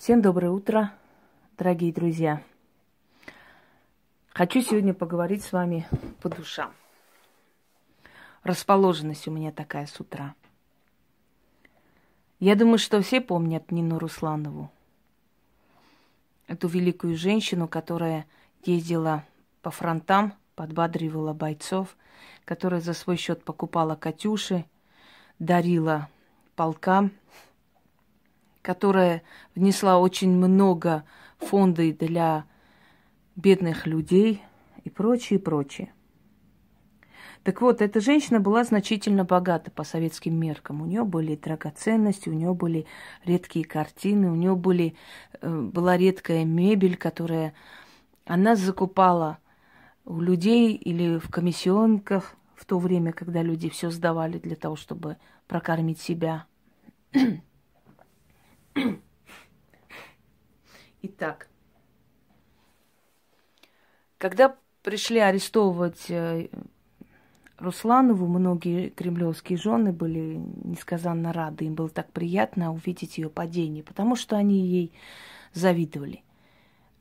Всем доброе утро, дорогие друзья. Хочу сегодня поговорить с вами по душам. Расположенность у меня такая с утра. Я думаю, что все помнят Нину Русланову. Эту великую женщину, которая ездила по фронтам, подбадривала бойцов, которая за свой счет покупала «Катюши», дарила полкам, которая внесла очень много фонды для бедных людей и прочее, прочее. Так вот, эта женщина была значительно богата по советским меркам. У нее были драгоценности, у нее были редкие картины, у нее были, э, была редкая мебель, которая она закупала у людей или в комиссионках в то время, когда люди все сдавали для того, чтобы прокормить себя. Итак, когда пришли арестовывать э, Русланову, многие кремлевские жены были несказанно рады. Им было так приятно увидеть ее падение, потому что они ей завидовали.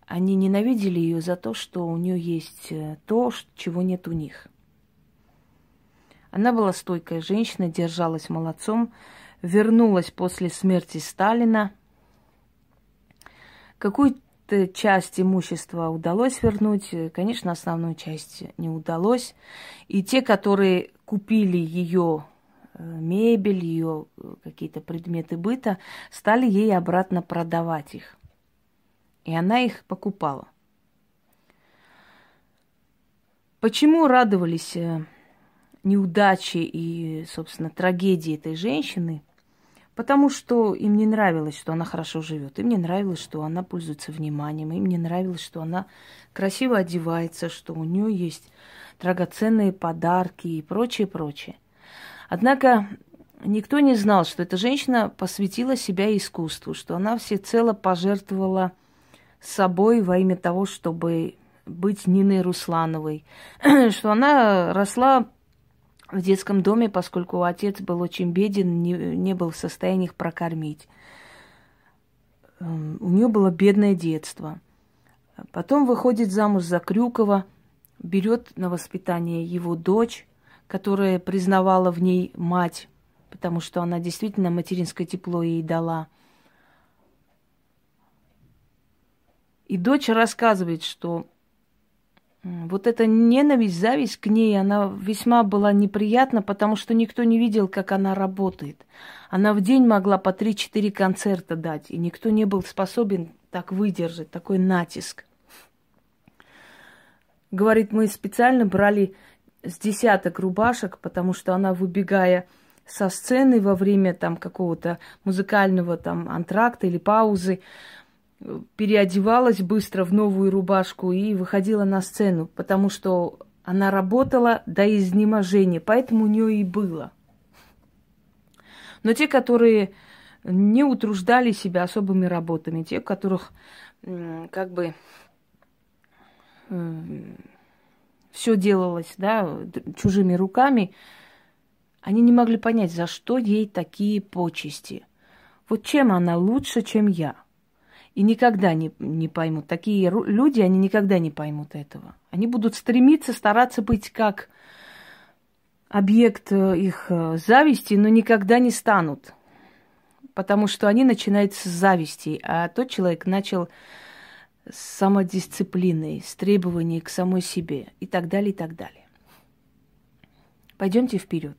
Они ненавидели ее за то, что у нее есть э, то, чего нет у них. Она была стойкая женщина, держалась молодцом, вернулась после смерти Сталина. Какую-то часть имущества удалось вернуть, конечно, основную часть не удалось. И те, которые купили ее э, мебель, ее э, какие-то предметы быта, стали ей обратно продавать их. И она их покупала. Почему радовались э, неудачи и, собственно, трагедии этой женщины? Потому что им не нравилось, что она хорошо живет. Им не нравилось, что она пользуется вниманием. Им не нравилось, что она красиво одевается, что у нее есть драгоценные подарки и прочее, прочее. Однако никто не знал, что эта женщина посвятила себя искусству, что она всецело пожертвовала собой во имя того, чтобы быть Ниной Руслановой, что она росла в детском доме, поскольку отец был очень беден, не, не был в состоянии их прокормить. Эм, у нее было бедное детство. Потом выходит замуж за Крюкова, берет на воспитание его дочь, которая признавала в ней мать, потому что она действительно материнское тепло ей дала. И дочь рассказывает, что вот эта ненависть, зависть к ней, она весьма была неприятна, потому что никто не видел, как она работает. Она в день могла по 3-4 концерта дать, и никто не был способен так выдержать, такой натиск. Говорит, мы специально брали с десяток рубашек, потому что она, выбегая со сцены во время там какого-то музыкального там антракта или паузы, переодевалась быстро в новую рубашку и выходила на сцену, потому что она работала до изнеможения, поэтому у нее и было. Но те, которые не утруждали себя особыми работами, те, у которых как бы все делалось, да, чужими руками, они не могли понять, за что ей такие почести. Вот чем она лучше, чем я – и никогда не, не поймут. Такие люди, они никогда не поймут этого. Они будут стремиться, стараться быть как объект э, их э, зависти, но никогда не станут. Потому что они начинают с зависти, а тот человек начал с самодисциплины, с требований к самой себе и так далее, и так далее. Пойдемте вперед.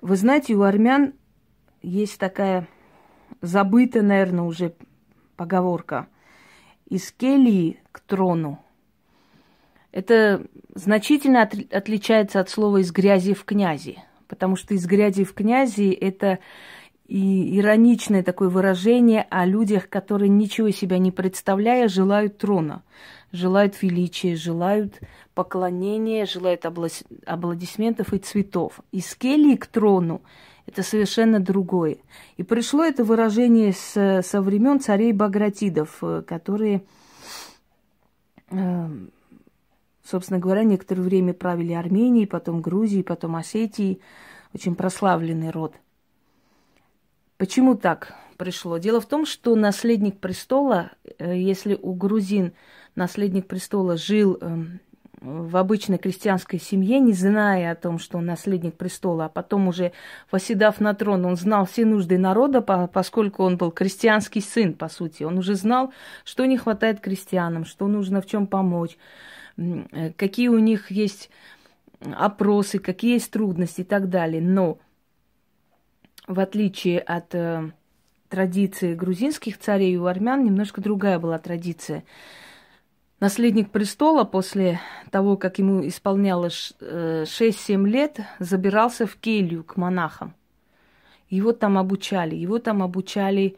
Вы знаете, у армян есть такая забыта, наверное, уже поговорка. Из келии к трону. Это значительно от, отличается от слова из грязи в князи. Потому что из грязи в князи это и ироничное такое выражение о людях, которые, ничего себя не представляя, желают трона, желают величия, желают поклонения, желают аплодисментов и цветов. Из келии к трону это совершенно другое. И пришло это выражение с, со времен царей Багратидов, э, которые, э, собственно говоря, некоторое время правили Арменией, потом Грузией, потом Осетией. Очень прославленный род. Почему так? пришло? Дело в том, что наследник престола, э, если у грузин наследник престола жил эм, в обычной крестьянской семье, не зная о том, что он наследник престола, а потом уже восседав на трон, он знал все нужды народа, поскольку он был крестьянский сын, по сути. Он уже знал, что не хватает крестьянам, что нужно в чем помочь, э, какие у них есть опросы, какие есть трудности и так далее. Но в отличие от э, традиции грузинских царей у армян немножко другая была традиция – наследник престола после того, как ему исполнялось 6-7 э, лет, забирался в келью к монахам. Его там обучали, его там обучали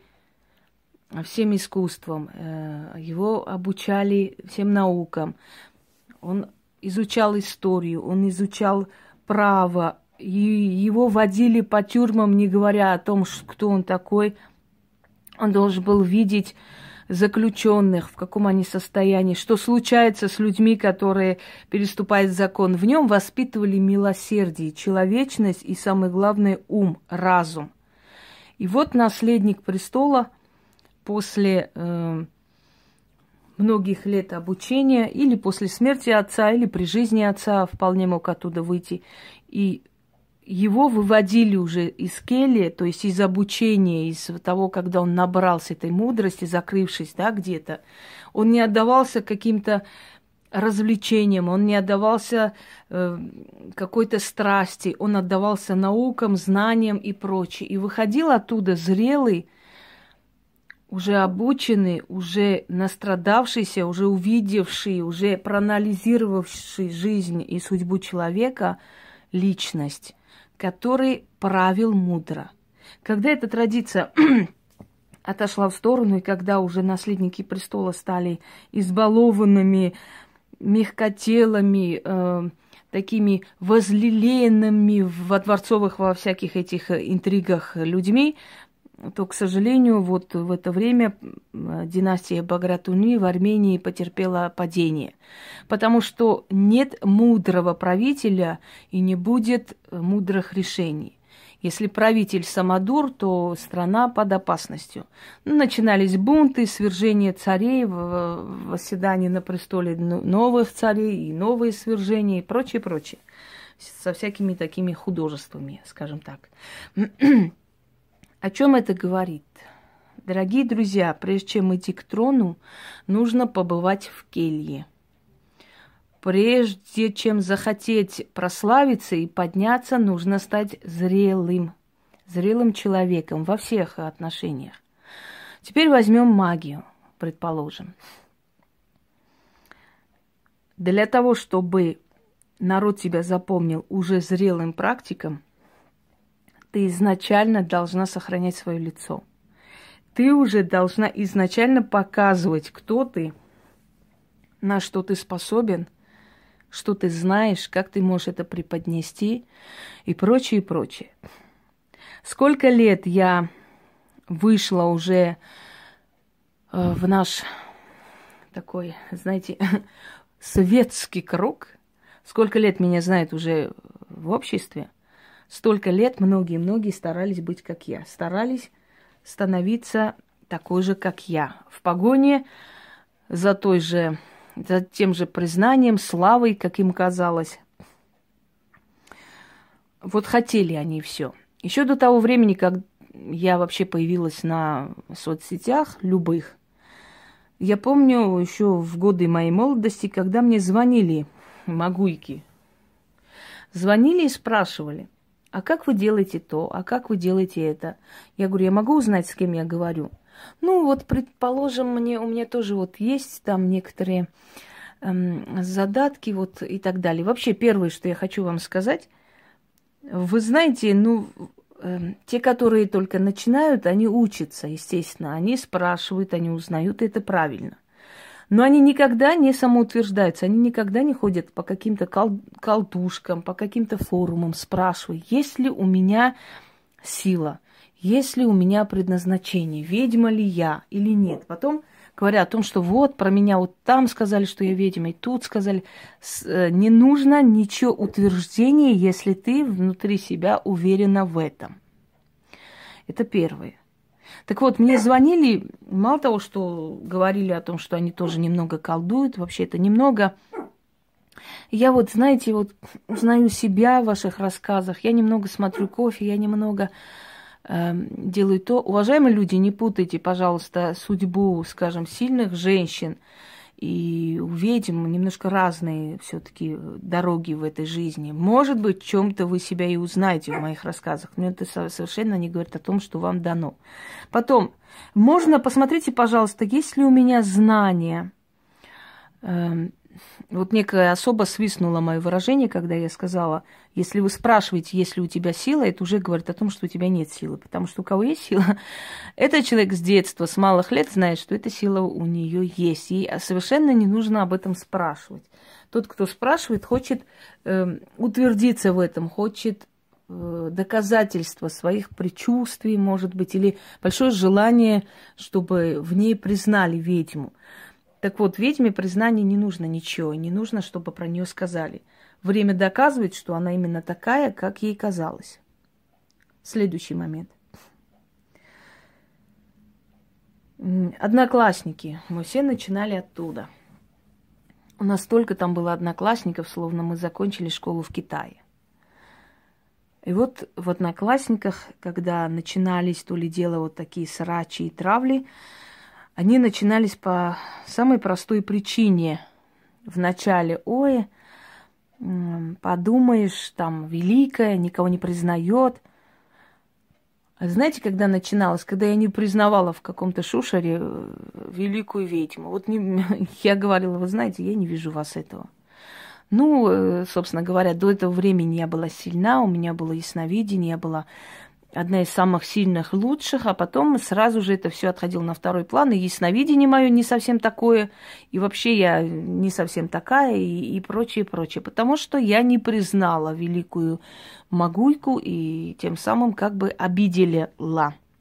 всем искусствам, э, его обучали всем наукам. Он изучал историю, он изучал право, и его водили по тюрьмам, не говоря о том, кто он такой. Он должен был видеть заключенных, в каком они состоянии, что случается с людьми, которые переступают закон. В нем воспитывали милосердие, человечность и, самое главное, ум, разум. И вот наследник престола после э, многих лет обучения или после смерти отца, или при жизни отца вполне мог оттуда выйти. И его выводили уже из кельи, то есть из обучения, из того, когда он набрался этой мудрости, закрывшись, да, где-то. Он не отдавался каким-то развлечениям, он не отдавался э, какой-то страсти, он отдавался наукам, знаниям и прочее. И выходил оттуда зрелый, уже обученный, уже настрадавшийся, уже увидевший, уже проанализировавший жизнь и судьбу человека личность который правил мудро. Когда эта традиция отошла в сторону, и когда уже наследники престола стали избалованными, мягкотелыми, э, такими возлиленными во дворцовых, во всяких этих интригах людьми, то, к сожалению, вот в это время династия Багратуни в Армении потерпела падение. Потому что нет мудрого правителя и не будет мудрых решений. Если правитель самодур, то страна под опасностью. Начинались бунты, свержение царей, восседание на престоле новых царей и новые свержения и прочее, прочее. Со всякими такими художествами, скажем так. О чем это говорит? Дорогие друзья, прежде чем идти к трону, нужно побывать в келье. Прежде чем захотеть прославиться и подняться, нужно стать зрелым, зрелым человеком во всех отношениях. Теперь возьмем магию, предположим. Для того, чтобы народ тебя запомнил уже зрелым практиком – ты изначально должна сохранять свое лицо. Ты уже должна изначально показывать, кто ты, на что ты способен, что ты знаешь, как ты можешь это преподнести и прочее, и прочее. Сколько лет я вышла уже э, в наш такой, знаете, советский круг, сколько лет меня знают уже в обществе, Столько лет многие-многие старались быть как я, старались становиться такой же, как я. В погоне за той же, за тем же признанием, славой, как им казалось. Вот хотели они все. Еще до того времени, как я вообще появилась на соцсетях любых, я помню еще в годы моей молодости, когда мне звонили магуйки. Звонили и спрашивали, а как вы делаете то, а как вы делаете это? Я говорю, я могу узнать, с кем я говорю? Ну, вот, предположим, мне, у меня тоже вот есть там некоторые эм, задатки вот и так далее. Вообще, первое, что я хочу вам сказать, вы знаете, ну, э, те, которые только начинают, они учатся, естественно, они спрашивают, они узнают, и это правильно. Но они никогда не самоутверждаются, они никогда не ходят по каким-то кол- колдушкам, по каким-то форумам, спрашивая, есть ли у меня сила, есть ли у меня предназначение, ведьма ли я или нет. Потом говорят о том, что вот про меня вот там сказали, что я ведьма, и тут сказали. Э, не нужно ничего утверждения, если ты внутри себя уверена в этом. Это первое. Так вот, мне звонили, мало того, что говорили о том, что они тоже немного колдуют, вообще это немного. Я вот, знаете, вот узнаю себя в ваших рассказах, я немного смотрю кофе, я немного э, делаю то. Уважаемые люди, не путайте, пожалуйста, судьбу, скажем, сильных женщин – и у ведьм немножко разные все-таки дороги в этой жизни. Может быть, в чем-то вы себя и узнаете в моих рассказах, но это совершенно не говорит о том, что вам дано. Потом, можно, посмотрите, пожалуйста, есть ли у меня знания, эм, вот некая особа свистнула мое выражение, когда я сказала, если вы спрашиваете, есть ли у тебя сила, это уже говорит о том, что у тебя нет силы. Потому что у кого есть сила, этот человек с детства, с малых лет знает, что эта сила у нее есть. И совершенно не нужно об этом спрашивать. Тот, кто спрашивает, хочет э, утвердиться в этом, хочет э, доказательства своих предчувствий, может быть, или большое желание, чтобы в ней признали ведьму. Так вот, ведьме признания не нужно ничего, не нужно, чтобы про нее сказали. Время доказывает, что она именно такая, как ей казалось. Следующий момент. Одноклассники. Мы все начинали оттуда. У нас столько там было одноклассников, словно мы закончили школу в Китае. И вот в одноклассниках, когда начинались то ли дело вот такие срачи и травли, они начинались по самой простой причине. Вначале, ой, подумаешь, там, великая, никого не признает. А знаете, когда начиналось, когда я не признавала в каком-то шушере э, великую ведьму. Вот не, я говорила, вы знаете, я не вижу вас этого. Ну, э, собственно говоря, до этого времени я была сильна, у меня было ясновидение, я была одна из самых сильных, лучших, а потом сразу же это все отходило на второй план, и ясновидение мое не совсем такое, и вообще я не совсем такая, и, и прочее, прочее, потому что я не признала великую могуйку, и тем самым как бы обидела,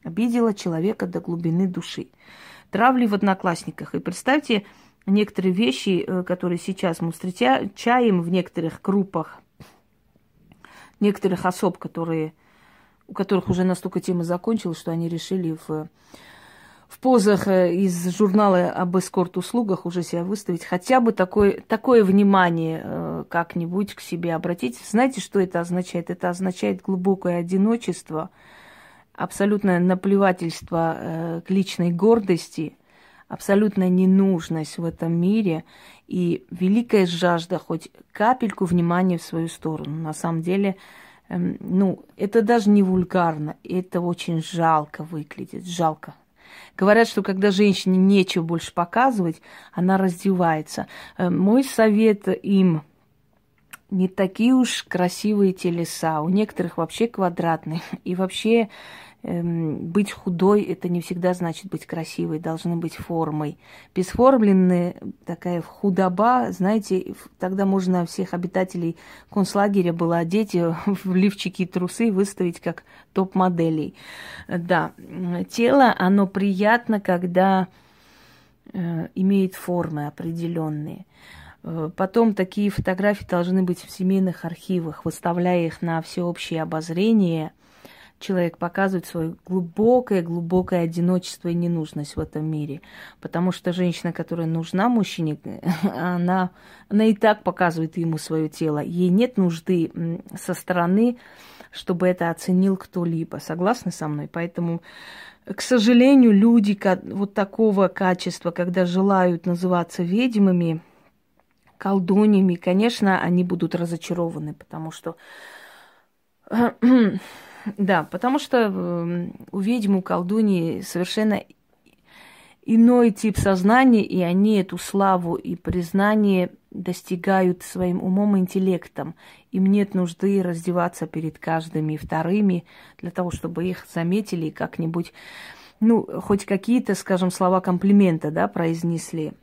обидела человека до глубины души. Травли в одноклассниках. И представьте, некоторые вещи, э, которые сейчас мы встречаем в некоторых группах, некоторых особ, которые у которых уже настолько тема закончилась, что они решили в, в позах э, из журнала об эскорт-услугах уже себя выставить, хотя бы такое, такое внимание э, как-нибудь к себе обратить. Знаете, что это означает? Это означает глубокое одиночество, абсолютное наплевательство э, к личной гордости, абсолютная ненужность в этом мире и великая жажда хоть капельку внимания в свою сторону. На самом деле, ну, это даже не вульгарно, это очень жалко выглядит, жалко. Говорят, что когда женщине нечего больше показывать, она раздевается. Эм, мой совет им не такие уж красивые телеса, у некоторых вообще квадратные. И вообще Эм, быть худой это не всегда значит быть красивой, должны быть формой. Бесформленная такая худоба, знаете, тогда можно всех обитателей концлагеря было одеть в лифчики и трусы выставить как топ-моделей. Да, тело, оно приятно, когда э, имеет формы определенные. Э, потом такие фотографии должны быть в семейных архивах, выставляя их на всеобщее обозрение – человек показывает свое глубокое-глубокое одиночество и ненужность в этом мире. Потому что женщина, которая нужна мужчине, она, она и так показывает ему свое тело. Ей нет нужды со стороны, чтобы это оценил кто-либо. Согласны со мной? Поэтому, к сожалению, люди вот такого качества, когда желают называться ведьмами, колдуньями, конечно, они будут разочарованы, потому что Да, потому что эм, у ведьм, у колдуни совершенно иной тип сознания, и они эту славу и признание достигают своим умом и интеллектом. Им нет нужды раздеваться перед каждыми вторыми для того, чтобы их заметили и как-нибудь, ну, хоть какие-то, скажем, слова комплимента, да, произнесли.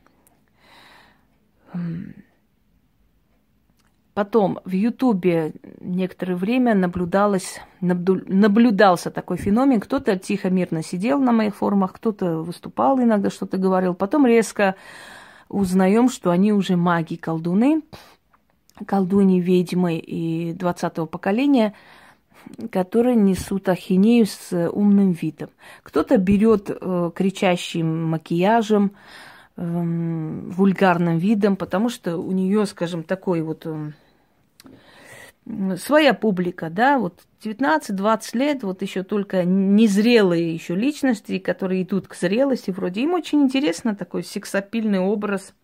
Потом в Ютубе некоторое время наблюдалось, наблюдался такой феномен. Кто-то тихо, мирно сидел на моих форумах, кто-то выступал, иногда что-то говорил. Потом резко узнаем, что они уже маги, колдуны, колдуни, ведьмы и 20-го поколения. которые несут ахинею с умным видом. Кто-то берет э, кричащим макияжем, э, вульгарным видом, потому что у нее, скажем, такой вот э, своя публика, да, вот 19-20 лет, вот еще только незрелые еще личности, которые идут к зрелости вроде. Им очень интересно такой сексапильный образ,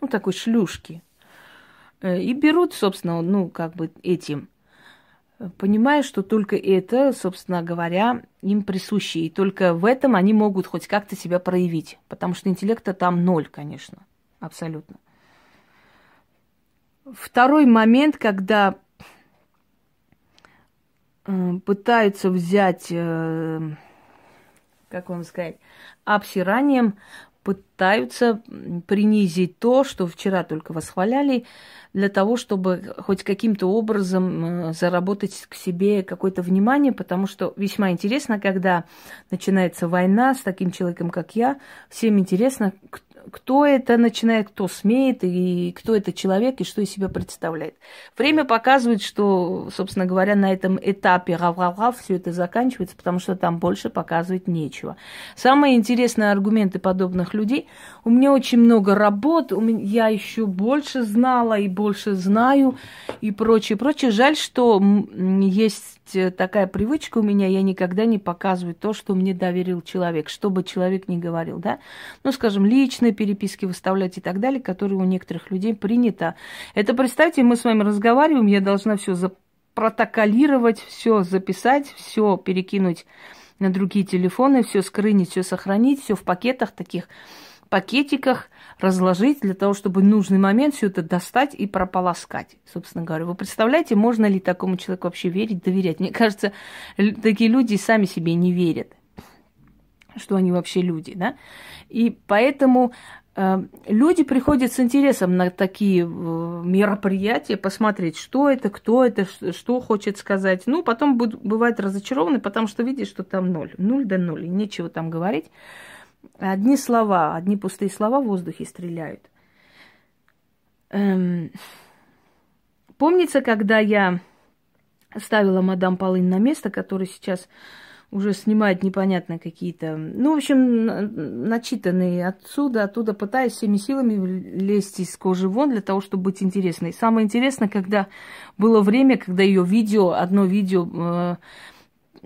ну, такой шлюшки. Э, и берут, собственно, ну, как бы этим, понимая, что только это, собственно говоря, им присуще. И только в этом они могут хоть как-то себя проявить. Потому что интеллекта там ноль, конечно, абсолютно. Второй момент, когда э, пытаются взять, э, как вам сказать, обсиранием, пытаются принизить то, что вчера только восхваляли, для того, чтобы хоть каким-то образом э, заработать к себе какое-то внимание, потому что весьма интересно, когда начинается война с таким человеком, как я, всем интересно, кто это начинает, кто смеет, и кто это человек, и что из себя представляет. Время показывает, что, собственно говоря, на этом этапе рав все это заканчивается, потому что там больше показывать нечего. Самые интересные аргументы подобных людей. У меня очень много работ, у меня, я еще больше знала и больше знаю, и прочее, прочее. Жаль, что есть такая привычка у меня, я никогда не показываю то, что мне доверил человек, что бы человек ни говорил, да. Ну, скажем, личные переписки выставлять и так далее, которые у некоторых людей принято. Это, представьте, мы с вами разговариваем, я должна все запротоколировать, все записать, все перекинуть на другие телефоны, все скрынить, все сохранить, все в пакетах таких, пакетиках, разложить для того, чтобы в нужный момент все это достать и прополоскать, собственно говоря. Вы представляете, можно ли такому человеку вообще верить, доверять? Мне кажется, такие люди сами себе не верят, что они вообще люди, да? И поэтому э, люди приходят с интересом на такие э, мероприятия, посмотреть, что это, кто это, что хочет сказать. Ну, потом будут, бывают разочарованы, потому что видят, что там ноль. Нуль да ноль, и нечего там говорить. Одни слова, одни пустые слова в воздухе стреляют. Эм... Помнится, когда я ставила мадам Полынь на место, который сейчас уже снимает непонятно какие-то, ну, в общем, начитанные отсюда, оттуда, пытаясь всеми силами лезть из кожи вон для того, чтобы быть интересной. Самое интересное, когда было время, когда ее видео, одно видео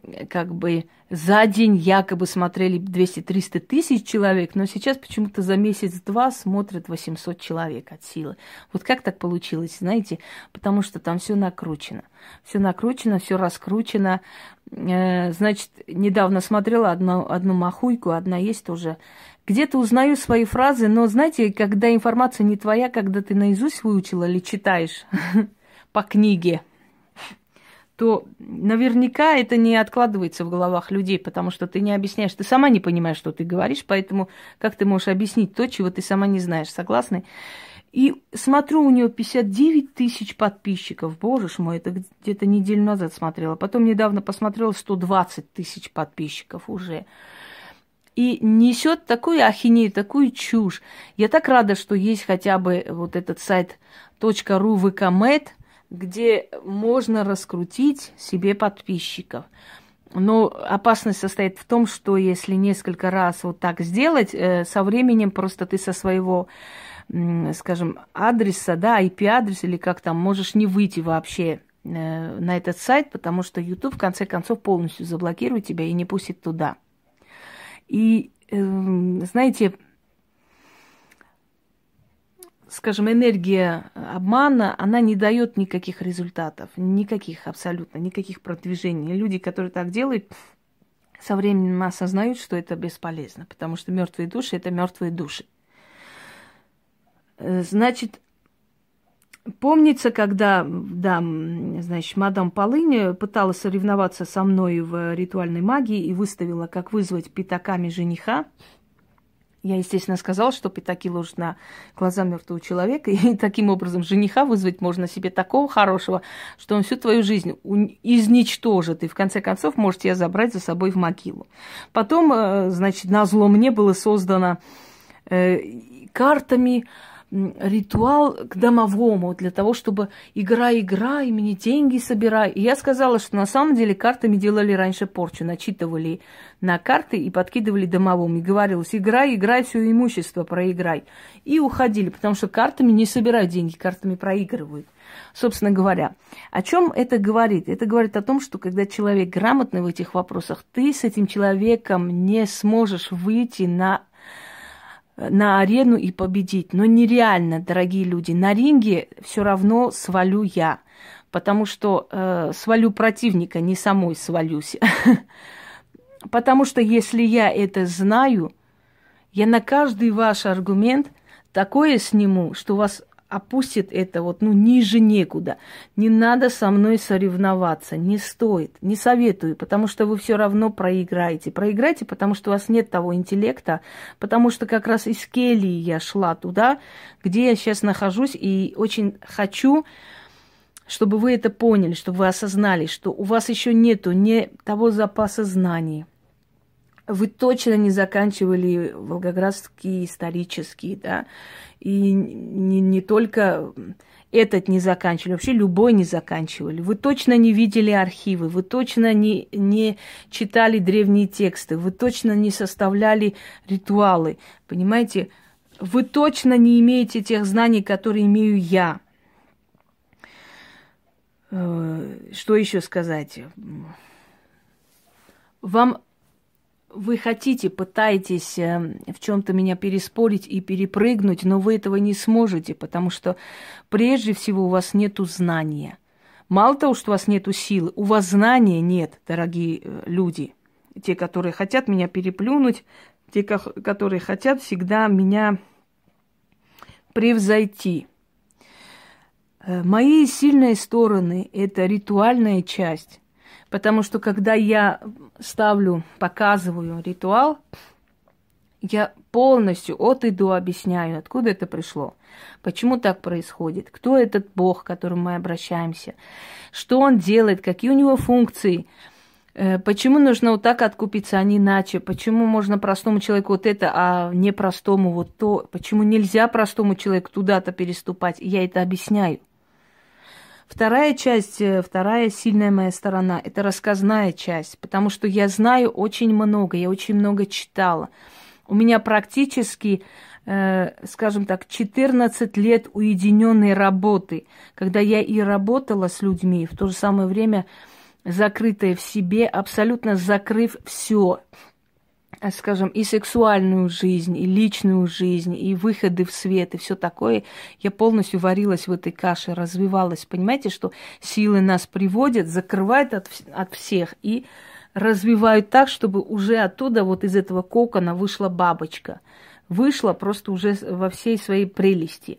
э, как бы за день якобы смотрели 200-300 тысяч человек, но сейчас почему-то за месяц-два смотрят 800 человек от силы. Вот как так получилось, знаете? Потому что там все накручено. Все накручено, все раскручено. Э, значит, недавно смотрела одну, одну махуйку, одна есть тоже. Где-то узнаю свои фразы, но знаете, когда информация не твоя, когда ты наизусть выучила или читаешь по книге, то наверняка это не откладывается в головах людей, потому что ты не объясняешь, ты сама не понимаешь, что ты говоришь, поэтому как ты можешь объяснить то, чего ты сама не знаешь, согласны? И смотрю, у нее 59 тысяч подписчиков. Боже ж мой, это где-то неделю назад смотрела. Потом недавно посмотрела 120 тысяч подписчиков уже. И несет такую ахинею, такую чушь. Я так рада, что есть хотя бы вот этот сайт .ru vkmed, где можно раскрутить себе подписчиков. Но опасность состоит в том, что если несколько раз вот так сделать, э, со временем просто ты со своего, скажем, адреса, да, IP-адрес или как там, можешь не выйти вообще э, на этот сайт, потому что YouTube в конце концов полностью заблокирует тебя и не пустит туда. И, эм, знаете, скажем, энергия обмана, она не дает никаких результатов, никаких абсолютно, никаких продвижений. Люди, которые так делают, со временем осознают, что это бесполезно, потому что мертвые души это мертвые души. Э, значит, помнится, когда, да, значит, мадам Полынь пыталась соревноваться со мной в ритуальной магии и выставила, как вызвать пятаками жениха, я, естественно, сказала, что пятаки ложат на глаза мертвого человека, и таким образом жениха вызвать можно себе такого хорошего, что он всю твою жизнь изничтожит, и в конце концов может тебя забрать за собой в могилу. Потом, э, значит, на зло мне было создано э, картами, ритуал к домовому, для того, чтобы играй, играй, мне деньги собирай. И я сказала, что на самом деле картами делали раньше порчу, начитывали на карты и подкидывали домовому. И говорилось, играй, играй, все имущество проиграй. И уходили, потому что картами не собирают деньги, картами проигрывают. Собственно говоря, о чем это говорит? Это говорит о том, что когда человек грамотный в этих вопросах, ты с этим человеком не сможешь выйти на на арену и победить. Но нереально, дорогие люди. На ринге все равно свалю я. Потому что э, свалю противника, не самой свалюсь. Потому что если я это знаю, я на каждый ваш аргумент такое сниму, что у вас опустит это вот, ну, ниже некуда. Не надо со мной соревноваться, не стоит, не советую, потому что вы все равно проиграете. Проиграете, потому что у вас нет того интеллекта, потому что как раз из Келии я шла туда, где я сейчас нахожусь, и очень хочу, чтобы вы это поняли, чтобы вы осознали, что у вас еще нету не того запаса знаний, вы точно не заканчивали Волгоградский исторический, да, и не, не только этот не заканчивали, вообще любой не заканчивали. Вы точно не видели архивы, вы точно не, не читали древние тексты, вы точно не составляли ритуалы, понимаете? Вы точно не имеете тех знаний, которые имею я. Э, что еще сказать? Вам вы хотите, пытаетесь эм, в чем-то меня переспорить и перепрыгнуть, но вы этого не сможете, потому что прежде всего у вас нет знания. Мало того, что у вас нет силы, у вас знания нет, дорогие э, люди. Те, которые хотят меня переплюнуть, те, которые хотят всегда меня превзойти. Э, мои сильные стороны – это ритуальная часть. Потому что когда я ставлю, показываю ритуал, я полностью от и до объясняю, откуда это пришло, почему так происходит, кто этот Бог, к которому мы обращаемся, что он делает, какие у него функции, э, почему нужно вот так откупиться, а не иначе, почему можно простому человеку вот это, а не простому вот то, почему нельзя простому человеку туда-то переступать, я это объясняю. Вторая часть, э, вторая сильная моя сторона – это рассказная часть, потому что я знаю очень много, я очень много читала. У меня практически, э, скажем так, 14 лет уединенной работы, когда я и работала с людьми, в то же самое время закрытая в себе, абсолютно закрыв все, скажем, и сексуальную жизнь, и личную жизнь, и выходы в свет, и все такое, я полностью варилась в этой каше, развивалась. Понимаете, что силы нас приводят, закрывают от, от всех и развивают так, чтобы уже оттуда, вот из этого кокона вышла бабочка. Вышла просто уже во всей своей прелести.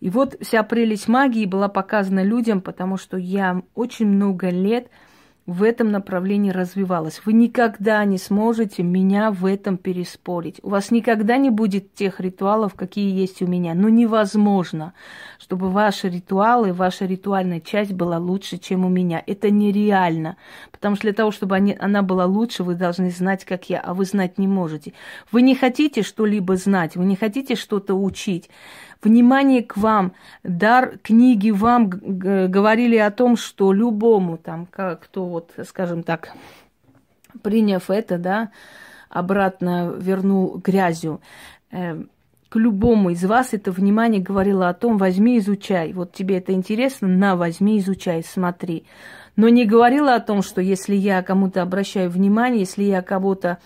И вот вся прелесть магии была показана людям, потому что я очень много лет – в этом направлении развивалась. Вы никогда не сможете меня в этом переспорить. У вас никогда не будет тех ритуалов, какие есть у меня. Но невозможно, чтобы ваши ритуалы, ваша ритуальная часть была лучше, чем у меня. Это нереально. Потому что для того, чтобы они, она была лучше, вы должны знать, как я, а вы знать не можете. Вы не хотите что-либо знать, вы не хотите что-то учить внимание к вам, дар книги вам говорили о том, что любому там, кто вот, скажем так, приняв это, да, обратно вернул грязью. Э, к любому из вас это внимание говорило о том, возьми, изучай. Вот тебе это интересно, на, возьми, изучай, смотри. Но не говорила о том, что если я кому-то обращаю внимание, если я кого-то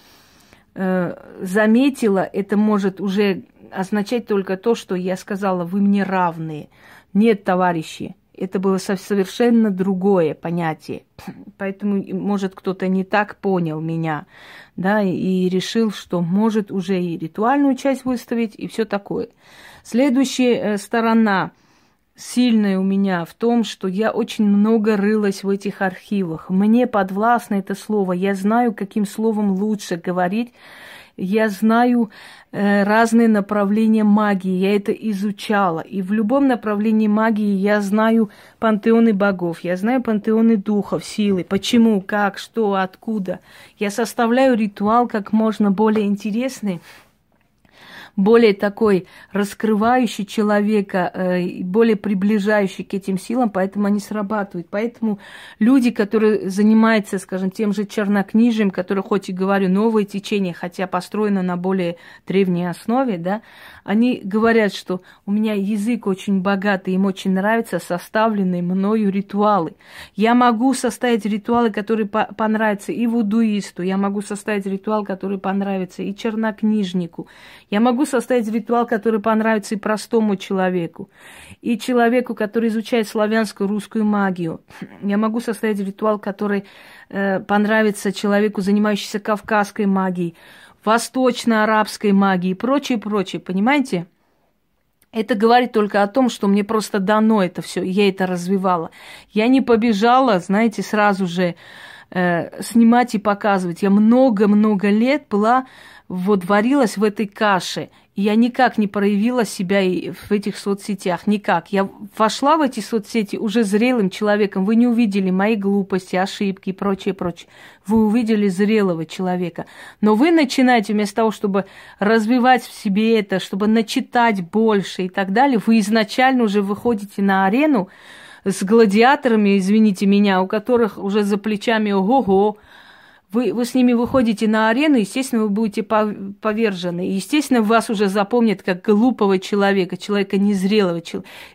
э, заметила, это может уже означать только то, что я сказала, вы мне равные. Нет, товарищи, это было совершенно другое понятие. Поэтому, может, кто-то не так понял меня, да, и решил, что может уже и ритуальную часть выставить, и все такое. Следующая э, сторона сильная у меня в том, что я очень много рылась в этих архивах. Мне подвластно это слово. Я знаю, каким словом лучше говорить, я знаю э, разные направления магии, я это изучала. И в любом направлении магии я знаю пантеоны богов, я знаю пантеоны духов, силы, почему, как, что, откуда. Я составляю ритуал как можно более интересный, более такой раскрывающий человека, э, более приближающий к этим силам, поэтому они срабатывают. Поэтому люди, которые занимаются, скажем, тем же чернокнижием, которые, хоть и говорю, новое течение, хотя построено на более древней основе, да, они говорят, что у меня язык очень богатый, им очень нравятся составленные мною ритуалы. Я могу составить ритуалы, которые по понравятся и вудуисту, я могу составить ритуал, который понравится и чернокнижнику, я могу составить ритуал, который понравится и простому человеку, и человеку, который изучает славянскую русскую магию. Я могу составить ритуал, который э, понравится человеку, занимающемуся кавказской магией восточно-арабской магии и прочее, прочее, понимаете? Это говорит только о том, что мне просто дано это все, я это развивала. Я не побежала, знаете, сразу же э, снимать и показывать. Я много-много лет была, вот варилась в этой каше – я никак не проявила себя в этих соцсетях, никак. Я вошла в эти соцсети уже зрелым человеком. Вы не увидели мои глупости, ошибки и прочее, прочее. Вы увидели зрелого человека. Но вы начинаете вместо того, чтобы развивать в себе это, чтобы начитать больше и так далее, вы изначально уже выходите на арену с гладиаторами, извините меня, у которых уже за плечами ого-го, вы, вы с ними выходите на арену, естественно, вы будете повержены. Естественно, вас уже запомнят как глупого человека, человека незрелого,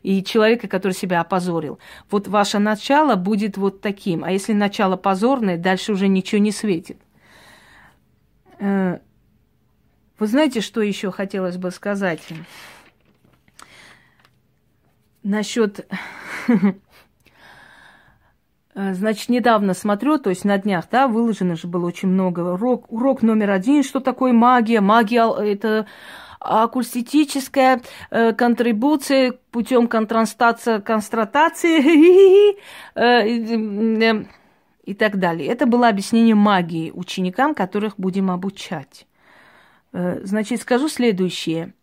и человека, который себя опозорил. Вот ваше начало будет вот таким. А если начало позорное, дальше уже ничего не светит. Э, вы знаете, что еще хотелось бы сказать? Насчет значит, недавно смотрю, то есть на днях, да, выложено же было очень много. Урок, урок номер один, что такое магия. Магия – это акустическая э, контрибуция путем контрастации, констратации э, э, и так далее. Это было объяснение магии ученикам, которых будем обучать. Э, значит, скажу следующее.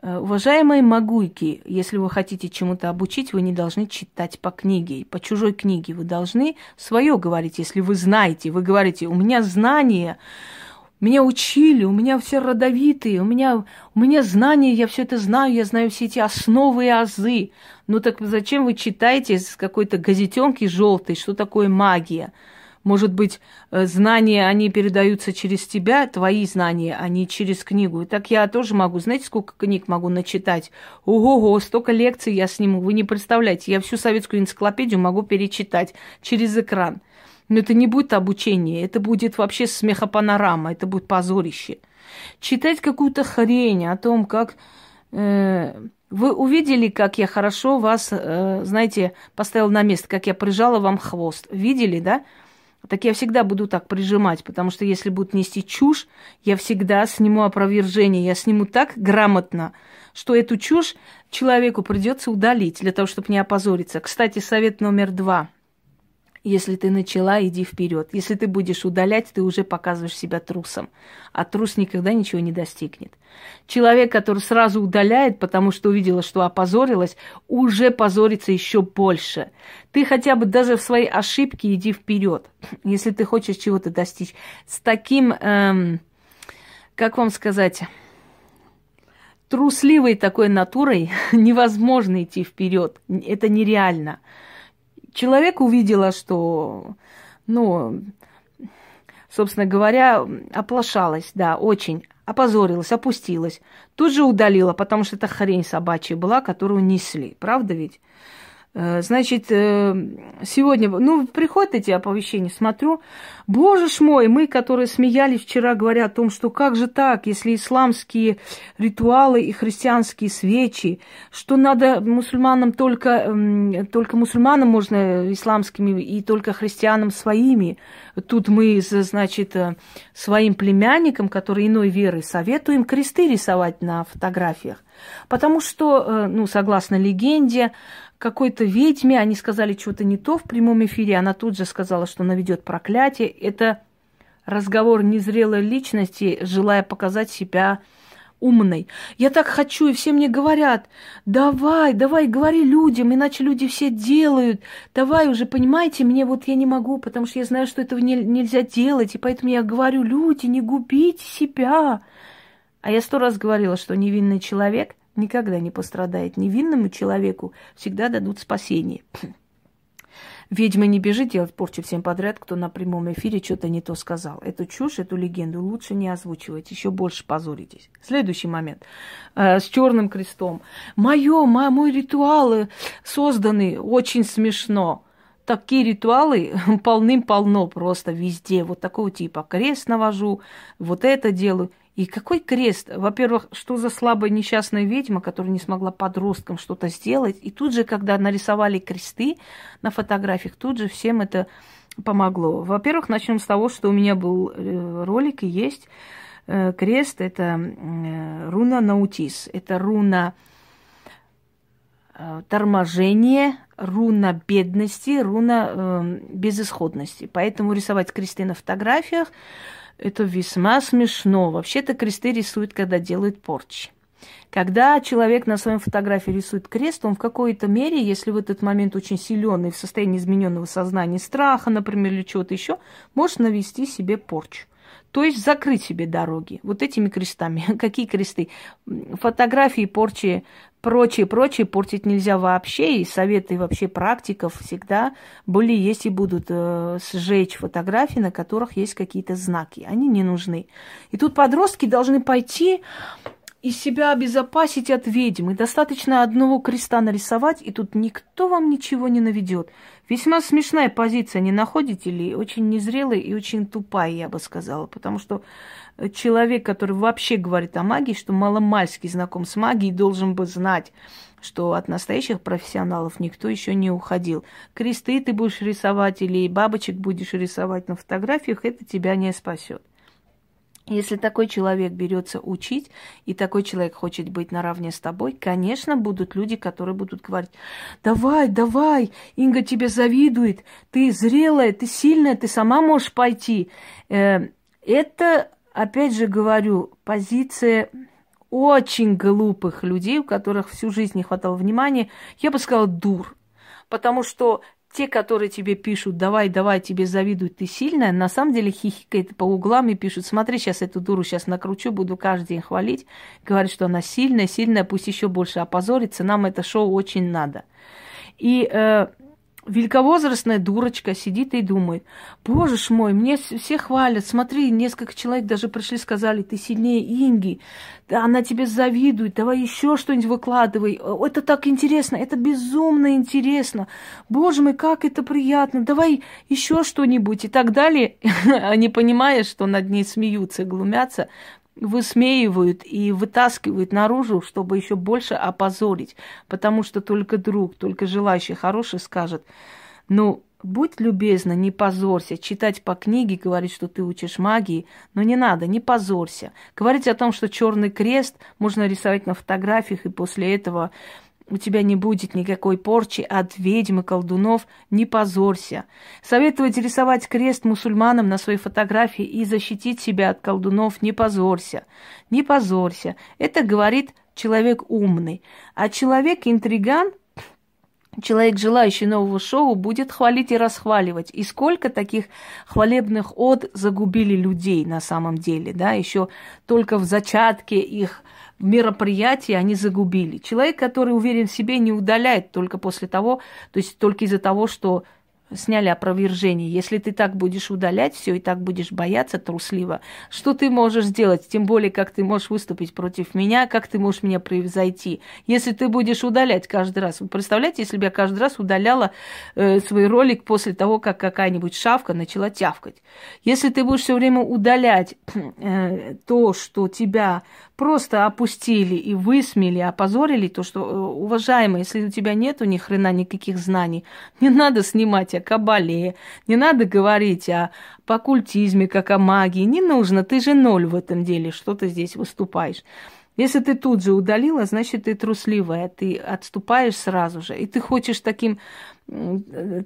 Э, уважаемые магуйки, если вы хотите чему-то обучить, вы не должны читать по книге, по чужой книге. Вы должны свое говорить, если вы знаете. Вы говорите, у меня знания, меня учили, у меня все родовитые, у меня, у меня знания, я все это знаю, я знаю все эти основы и азы. Ну так зачем вы читаете с какой-то газетенки желтой, что такое магия? Может быть, э, знания, они передаются через тебя, твои знания, а не через книгу. Так я тоже могу. Знаете, сколько книг могу начитать? Ого-го, столько лекций я сниму. Вы не представляете, я всю советскую энциклопедию могу перечитать через экран. Но это не будет обучение, это будет вообще смехопанорама, это будет позорище. Читать какую-то хрень о том, как... Э, вы увидели, как я хорошо вас, э, знаете, поставил на место, как я прижала вам хвост. Видели, да? Так я всегда буду так прижимать, потому что если будут нести чушь, я всегда сниму опровержение, я сниму так грамотно, что эту чушь человеку придется удалить для того, чтобы не опозориться. Кстати, совет номер два – если ты начала, иди вперед. Если ты будешь удалять, ты уже показываешь себя трусом. А трус никогда ничего не достигнет. Человек, который сразу удаляет, потому что увидела, что опозорилась, уже позорится еще больше. Ты хотя бы даже в своей ошибке иди вперед, если ты хочешь чего-то достичь. С таким, эм, как вам сказать, трусливой такой натурой невозможно идти вперед. Это нереально. Человек увидела, что, ну, собственно говоря, оплошалась, да, очень, опозорилась, опустилась. Тут же удалила, потому что это хрень собачья была, которую несли. Правда ведь? Э, значит, э, сегодня, ну, приходят эти оповещения, смотрю, боже ж мой, мы, которые смеялись вчера, говоря о том, что как же так, если исламские ритуалы и христианские свечи, что надо мусульманам только, только мусульманам можно исламскими и только христианам своими. Тут мы, значит, э, своим племянникам, которые иной веры, советуем кресты рисовать на фотографиях. Потому что, ну, согласно легенде, какой-то ведьме, они сказали что-то не то в прямом эфире, она тут же сказала, что наведет проклятие. Это разговор незрелой личности, желая показать себя умной. Я так хочу, и все мне говорят, давай, давай, говори людям, иначе люди все делают. Давай уже, понимаете, мне вот я не могу, потому что я знаю, что этого не, нельзя делать, и поэтому я говорю, люди, не губите себя. А я сто раз говорила, что невинный человек никогда не пострадает. Невинному человеку всегда дадут спасение. Ведьма не бежит делать порчу всем подряд, кто на прямом эфире что-то не то сказал. Эту чушь, эту легенду лучше не озвучивать, еще больше позоритесь. Следующий момент. Э, с черным крестом. Мое, мой ритуалы созданы очень смешно такие ритуалы полным-полно просто везде. Вот такого типа. Крест навожу, вот это делаю. И какой крест? Во-первых, что за слабая несчастная ведьма, которая не смогла подросткам что-то сделать. И тут же, когда нарисовали кресты на фотографиях, тут же всем это помогло. Во-первых, начнем с того, что у меня был э, ролик и есть э, крест. Это э, руна наутис. Это руна торможения, руна бедности, руна безысходности. Поэтому рисовать кресты на фотографиях это весьма смешно. Вообще-то кресты рисуют, когда делают порчи. Когда человек на своей фотографии рисует крест, он в какой-то мере, если в этот момент очень силен в состоянии измененного сознания, страха, например, или чего-то еще, может навести себе порчу. То есть закрыть себе дороги вот этими крестами. Какие кресты? Фотографии порчи прочее, прочее портить нельзя вообще, и советы вообще практиков всегда были, есть и будут э, сжечь фотографии, на которых есть какие-то знаки. Они не нужны. И тут подростки должны пойти и себя обезопасить от ведьм. И достаточно одного креста нарисовать, и тут никто вам ничего не наведет. Весьма смешная позиция, не находите ли? Очень незрелая и очень тупая, я бы сказала. Потому что человек, который вообще говорит о магии, что маломальски знаком с магией, должен бы знать, что от настоящих профессионалов никто еще не уходил. Кресты ты будешь рисовать или бабочек будешь рисовать на фотографиях, это тебя не спасет. Если такой человек берется учить, и такой человек хочет быть наравне с тобой, конечно, будут люди, которые будут говорить, давай, давай, Инга тебе завидует, ты зрелая, ты сильная, ты сама можешь пойти. Э, это, опять же говорю, позиция очень глупых людей, у которых всю жизнь не хватало внимания, я бы сказала, дур. Потому что те, которые тебе пишут, давай, давай, тебе завидуют, ты сильная, на самом деле хихикает по углам и пишут, смотри, сейчас эту дуру сейчас накручу, буду каждый день хвалить, говорит, что она сильная, сильная, пусть еще больше опозорится, нам это шоу очень надо. И э, великовозрастная дурочка сидит и думает, боже ж мой, мне все хвалят, смотри, несколько человек даже пришли, сказали, ты сильнее Инги, она тебе завидует, давай еще что-нибудь выкладывай, это так интересно, это безумно интересно, боже мой, как это приятно, давай еще что-нибудь и так далее, они понимая, что над ней смеются, глумятся, высмеивают и вытаскивают наружу, чтобы еще больше опозорить, потому что только друг, только желающий хороший скажет, ну, будь любезна, не позорься, читать по книге, говорить, что ты учишь магии, но не надо, не позорься. Говорить о том, что черный крест можно рисовать на фотографиях, и после этого у тебя не будет никакой порчи от ведьм и колдунов, не позорься. Советовать рисовать крест мусульманам на своей фотографии и защитить себя от колдунов, не позорься. Не позорься. Это говорит человек умный. А человек-интриган, человек, желающий нового шоу, будет хвалить и расхваливать. И сколько таких хвалебных от загубили людей на самом деле, да, еще только в зачатке их мероприятия они загубили. Человек, который уверен в себе, не удаляет только после того, то есть только из-за того, что сняли опровержение. Если ты так будешь удалять все и так будешь бояться трусливо, что ты можешь сделать? Тем более, как ты можешь выступить против меня, как ты можешь меня превзойти? Если ты будешь удалять каждый раз. Вы представляете, если бы я каждый раз удаляла э, свой ролик после того, как какая-нибудь шавка начала тявкать. Если ты будешь все время удалять э, то, что тебя просто опустили и высмели, опозорили, то что, э, уважаемый, если у тебя нету ни хрена никаких знаний, не надо снимать о кабале, не надо говорить о покультизме, как о магии, не нужно, ты же ноль в этом деле, что ты здесь выступаешь. Если ты тут же удалила, значит, ты трусливая, ты отступаешь сразу же. И ты хочешь таким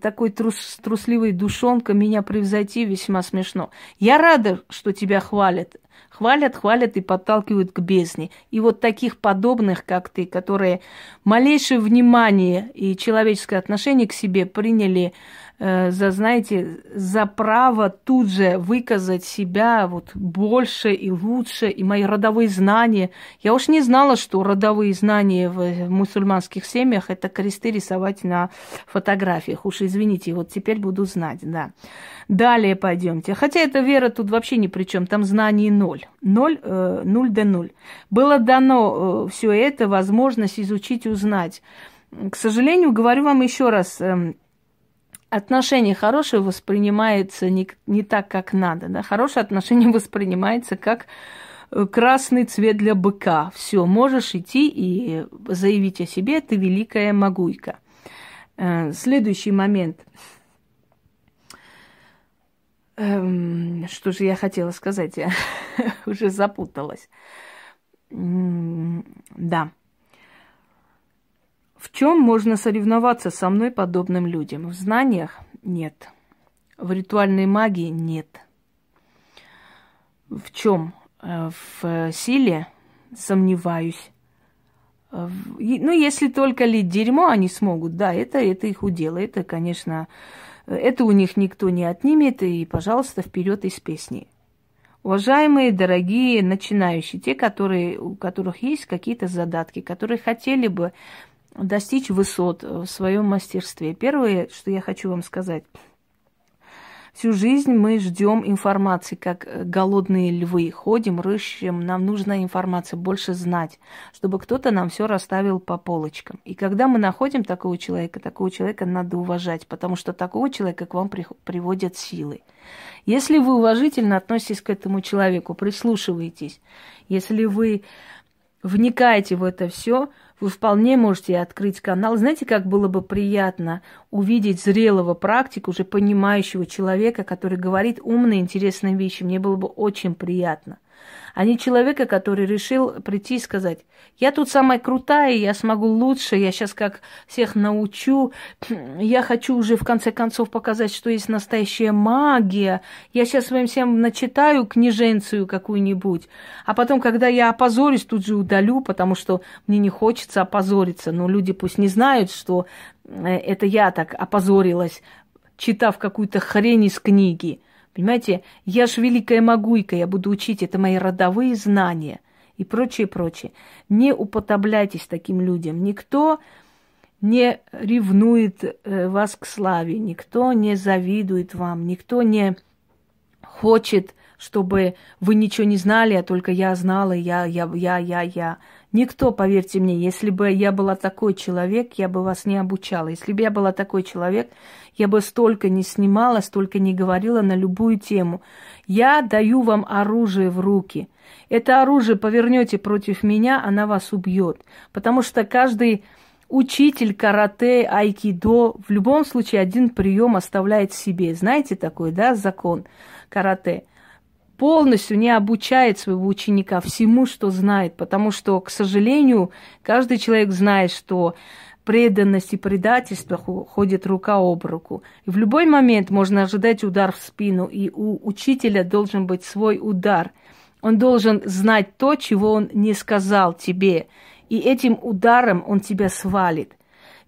такой трус, трусливый душонка меня превзойти весьма смешно. Я рада, что тебя хвалят. Хвалят, хвалят и подталкивают к бездне. И вот таких подобных, как ты, которые малейшее внимание и человеческое отношение к себе приняли за, знаете, за право тут же выказать себя вот больше и лучше, и мои родовые знания. Я уж не знала, что родовые знания в мусульманских семьях – это кресты рисовать на фотографиях. Уж извините, вот теперь буду знать, да. Далее пойдемте. Хотя эта вера тут вообще ни при чем, там знаний ноль. Ноль, э, нуль до нуль. Было дано э, все это, возможность изучить, узнать. К сожалению, говорю вам еще раз, э, отношение хорошее воспринимается не, не так, как надо. Да? Хорошее отношение воспринимается как э, красный цвет для быка. Все, можешь идти и заявить о себе, ты великая могуйка. Э, следующий момент. Эм, что же я хотела сказать? Я уже запуталась. Да. В чем можно соревноваться со мной подобным людям? В знаниях нет. В ритуальной магии нет. В чем? Э, в силе сомневаюсь. Ну, если только ли дерьмо они смогут, да, это, это их удел. Это, конечно, это у них никто не отнимет. И, пожалуйста, вперед из песни. Уважаемые, дорогие начинающие, те, которые, у которых есть какие-то задатки, которые хотели бы достичь высот в своем мастерстве. Первое, что я хочу вам сказать. Всю жизнь мы ждем информации, как голодные львы. Ходим, рыщем, нам нужна информация, больше знать, чтобы кто-то нам все расставил по полочкам. И когда мы находим такого человека, такого человека надо уважать, потому что такого человека к вам приводят силы. Если вы уважительно относитесь к этому человеку, прислушиваетесь, если вы вникаете в это все, вы вполне можете открыть канал. Знаете, как было бы приятно увидеть зрелого практика, уже понимающего человека, который говорит умные, интересные вещи. Мне было бы очень приятно а не человека, который решил прийти и сказать, я тут самая крутая, я смогу лучше, я сейчас как всех научу, я хочу уже в конце концов показать, что есть настоящая магия, я сейчас своим всем начитаю книженцию какую-нибудь, а потом, когда я опозорюсь, тут же удалю, потому что мне не хочется опозориться, но люди пусть не знают, что э, это я так опозорилась, читав какую-то хрень из книги – Понимаете, я ж великая могуйка, я буду учить, это мои родовые знания и прочее, прочее. Не уподобляйтесь таким людям. Никто не ревнует э, вас к славе, никто не завидует вам, никто не хочет, чтобы вы ничего не знали, а только я знала, я, я, я, я, я. Никто, поверьте мне, если бы я была такой человек, я бы вас не обучала. Если бы я была такой человек, я бы столько не снимала, столько не говорила на любую тему. Я даю вам оружие в руки. Это оружие повернете против меня, она вас убьет. Потому что каждый учитель карате, айкидо в любом случае один прием оставляет себе. Знаете такой, да, закон карате? Полностью не обучает своего ученика всему, что знает, потому что, к сожалению, каждый человек знает, что преданность и предательство ходят рука об руку. И в любой момент можно ожидать удар в спину, и у учителя должен быть свой удар. Он должен знать то, чего он не сказал тебе, и этим ударом он тебя свалит.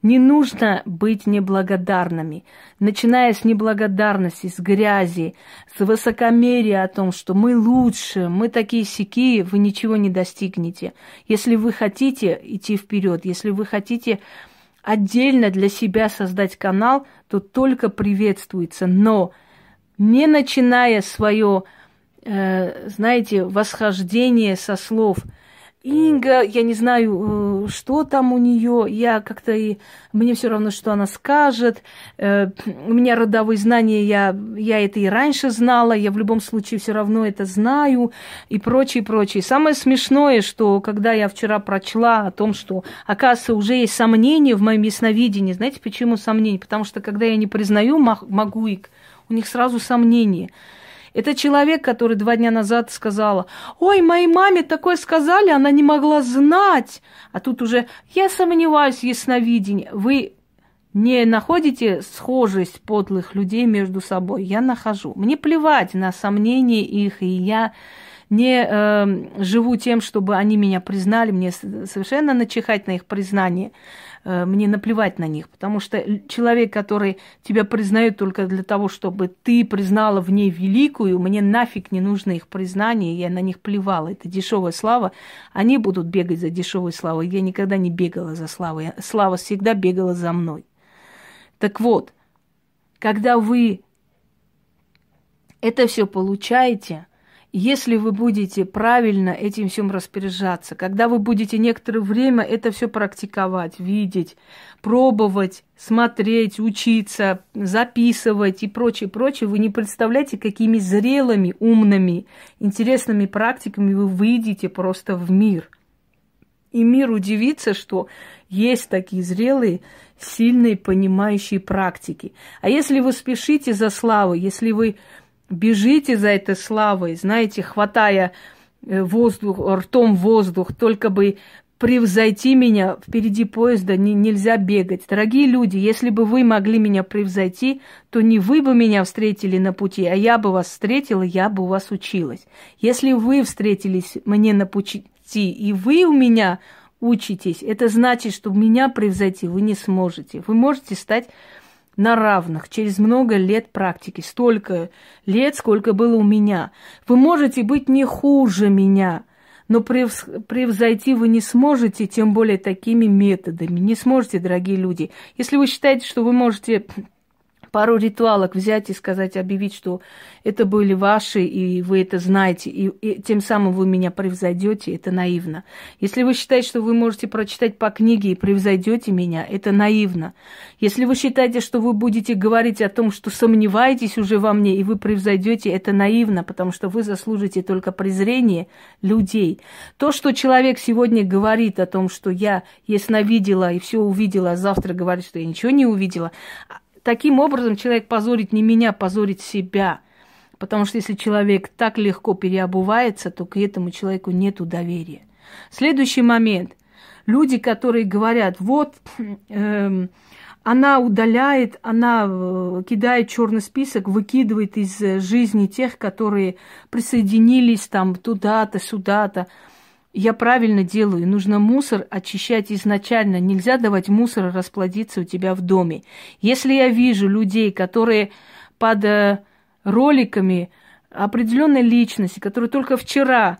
Не нужно быть неблагодарными. Начиная с неблагодарности, с грязи, с высокомерия о том, что мы лучше, мы такие сякие, вы ничего не достигнете. Если вы хотите идти вперед, если вы хотите отдельно для себя создать канал, то только приветствуется. Но не начиная свое, э, знаете, восхождение со слов – Инга, я не знаю, э, что там у нее, я как-то и мне все равно, что она скажет. Э, у меня родовые знания, я, я это и раньше знала, я в любом случае все равно это знаю и прочее, прочее. Самое смешное, что когда я вчера прочла о том, что, оказывается, уже есть сомнения в моем ясновидении, знаете, почему сомнения? Потому что когда я не признаю магуик, у них сразу сомнения. Это человек, который два дня назад сказала, ой, моей маме такое сказали, она не могла знать. А тут уже, я сомневаюсь в ясновидении. Вы не находите схожесть подлых людей между собой? Я нахожу. Мне плевать на сомнения их, и я не э, живу тем, чтобы они меня признали, мне совершенно начихать на их признание, мне наплевать на них, потому что человек, который тебя признает только для того, чтобы ты признала в ней великую, мне нафиг не нужно их признание, я на них плевала, это дешевая слава, они будут бегать за дешевой славой, я никогда не бегала за славой, слава всегда бегала за мной. Так вот, когда вы это все получаете, если вы будете правильно этим всем распоряжаться, когда вы будете некоторое время это все практиковать, видеть, пробовать, смотреть, учиться, записывать и прочее, прочее, вы не представляете, какими зрелыми, умными, интересными практиками вы выйдете просто в мир. И мир удивится, что есть такие зрелые, сильные, понимающие практики. А если вы спешите за славой, если вы бежите за этой славой, знаете, хватая э, воздух, ртом воздух, только бы превзойти меня впереди поезда не, нельзя бегать. Дорогие люди, если бы вы могли меня превзойти, то не вы бы меня встретили на пути, а я бы вас встретила, я бы у вас училась. Если вы встретились мне на пути, и вы у меня учитесь, это значит, что меня превзойти вы не сможете. Вы можете стать на равных, через много лет практики, столько лет, сколько было у меня. Вы можете быть не хуже меня, но превзойти вы не сможете, тем более такими методами. Не сможете, дорогие люди. Если вы считаете, что вы можете пару ритуалок взять и сказать, объявить, что это были ваши, и вы это знаете, и, и тем самым вы меня превзойдете, это наивно. Если вы считаете, что вы можете прочитать по книге и превзойдете меня, это наивно. Если вы считаете, что вы будете говорить о том, что сомневаетесь уже во мне, и вы превзойдете, это наивно, потому что вы заслужите только презрение людей. То, что человек сегодня говорит о том, что я ясновидела и все увидела, а завтра говорит, что я ничего не увидела, таким образом человек позорит не меня, позорит себя. Потому что если человек так легко переобувается, то к этому человеку нет доверия. Следующий момент. Люди, которые говорят, вот э, она удаляет, она э, кидает черный список, выкидывает из жизни тех, которые присоединились там туда-то, сюда-то я правильно делаю, нужно мусор очищать изначально. Нельзя давать мусор расплодиться у тебя в доме. Если я вижу людей, которые под э, роликами определенной личности, которые только вчера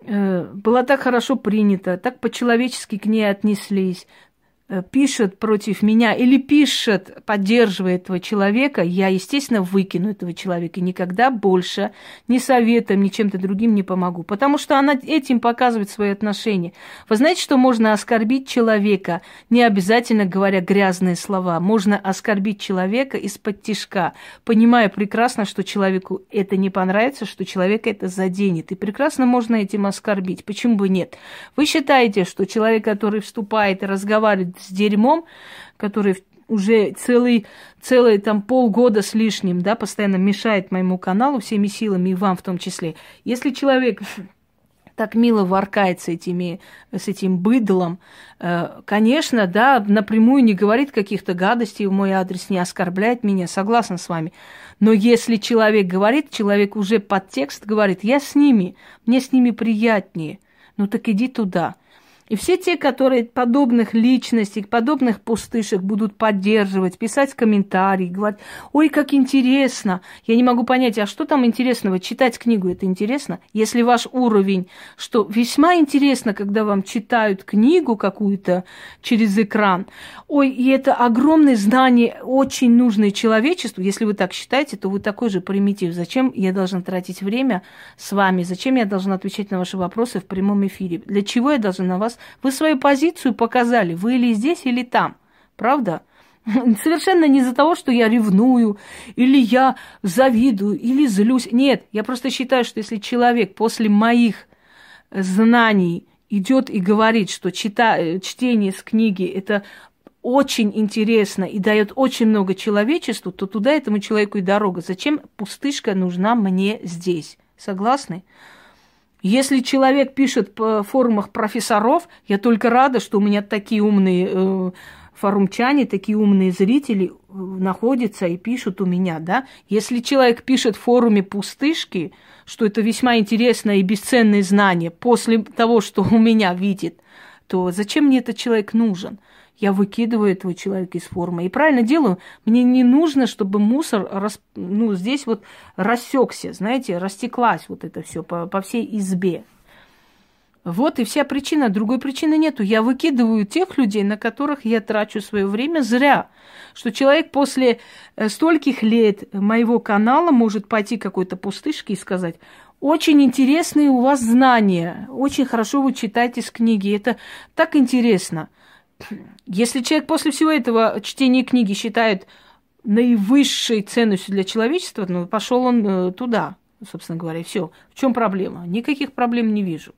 э, была так хорошо принята, так по-человечески к ней отнеслись, пишет против меня или пишет, поддерживая этого человека, я, естественно, выкину этого человека и никогда больше ни советом, ни чем-то другим не помогу. Потому что она этим показывает свои отношения. Вы знаете, что можно оскорбить человека, не обязательно говоря грязные слова. Можно оскорбить человека из-под тишка, понимая прекрасно, что человеку это не понравится, что человека это заденет. И прекрасно можно этим оскорбить. Почему бы нет? Вы считаете, что человек, который вступает и разговаривает с дерьмом, который уже целый, целый там полгода с лишним, да, постоянно мешает моему каналу всеми силами, и вам в том числе. Если человек так мило воркает с, этими, с этим быдлом, э, конечно, да, напрямую не говорит каких-то гадостей в мой адрес, не оскорбляет меня, согласна с вами. Но если человек говорит, человек уже под текст говорит, я с ними, мне с ними приятнее, ну так иди туда – и все те, которые подобных личностей, подобных пустышек будут поддерживать, писать комментарии, говорить, ой, как интересно. Я не могу понять, а что там интересного? Читать книгу это интересно? Если ваш уровень, что весьма интересно, когда вам читают книгу какую-то через экран, ой, и это огромное знание, очень нужное человечеству, если вы так считаете, то вы такой же примитив. Зачем я должна тратить время с вами? Зачем я должна отвечать на ваши вопросы в прямом эфире? Для чего я должна на вас. Вы свою позицию показали. Вы или здесь, или там. Правда? Совершенно не из-за того, что я ревную, или я завидую, или злюсь. Нет, я просто считаю, что если человек после моих знаний идет и говорит, что чита, чтение с книги это очень интересно и дает очень много человечеству, то туда этому человеку и дорога. Зачем пустышка нужна мне здесь? Согласны? Если человек пишет по форумах профессоров, я только рада, что у меня такие умные э, форумчане, такие умные зрители э, находятся и пишут у меня, да. Если человек пишет в форуме пустышки, что это весьма интересное и бесценное знание после того, что у меня видит, то зачем мне этот человек нужен? Я выкидываю этого человека из форума. И правильно делаю. Мне не нужно, чтобы мусор рас, ну, здесь вот рассекся, знаете, растеклась вот это все по, по всей избе. Вот и вся причина. Другой причины нету. Я выкидываю тех людей, на которых я трачу свое время зря. Что человек после э, стольких лет моего канала может пойти какой-то пустышки и сказать, очень интересные у вас знания, очень хорошо вы читаете с книги, это так интересно. Если человек после всего этого чтения книги считает наивысшей ценностью для человечества, ну, пошел он э, туда, собственно говоря, все. В чем проблема? Никаких проблем не вижу.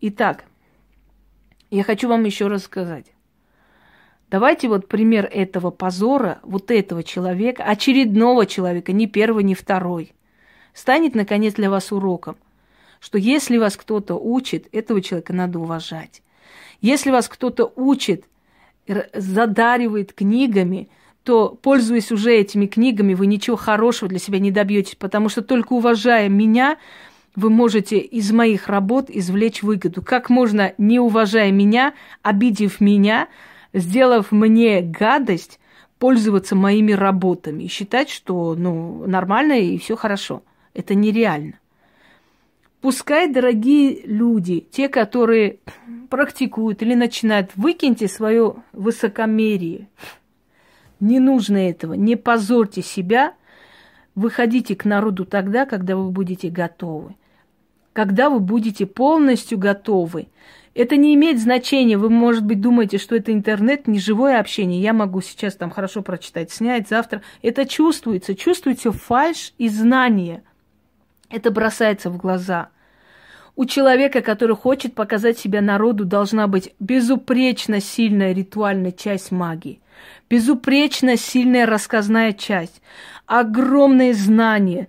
Итак, я хочу вам еще раз сказать. Давайте вот пример этого позора, вот этого человека, очередного человека, не первого, не второй, станет, наконец, для вас уроком, что если вас кто-то учит, этого человека надо уважать. Если вас кто-то учит, задаривает книгами, то, пользуясь уже этими книгами, вы ничего хорошего для себя не добьетесь, потому что только уважая меня, вы можете из моих работ извлечь выгоду. Как можно, не уважая меня, обидев меня, сделав мне гадость, пользоваться моими работами и считать, что ну, нормально и все хорошо. Это нереально. Пускай, дорогие люди, те, которые практикуют или начинают, выкиньте свое высокомерие. Не нужно этого. Не позорьте себя. Выходите к народу тогда, когда вы будете готовы когда вы будете полностью готовы. Это не имеет значения. Вы, может быть, думаете, что это интернет, не живое общение. Я могу сейчас там хорошо прочитать, снять завтра. Это чувствуется. Чувствуется фальш и знание. Это бросается в глаза. У человека, который хочет показать себя народу, должна быть безупречно сильная ритуальная часть магии. Безупречно сильная рассказная часть. Огромные знания,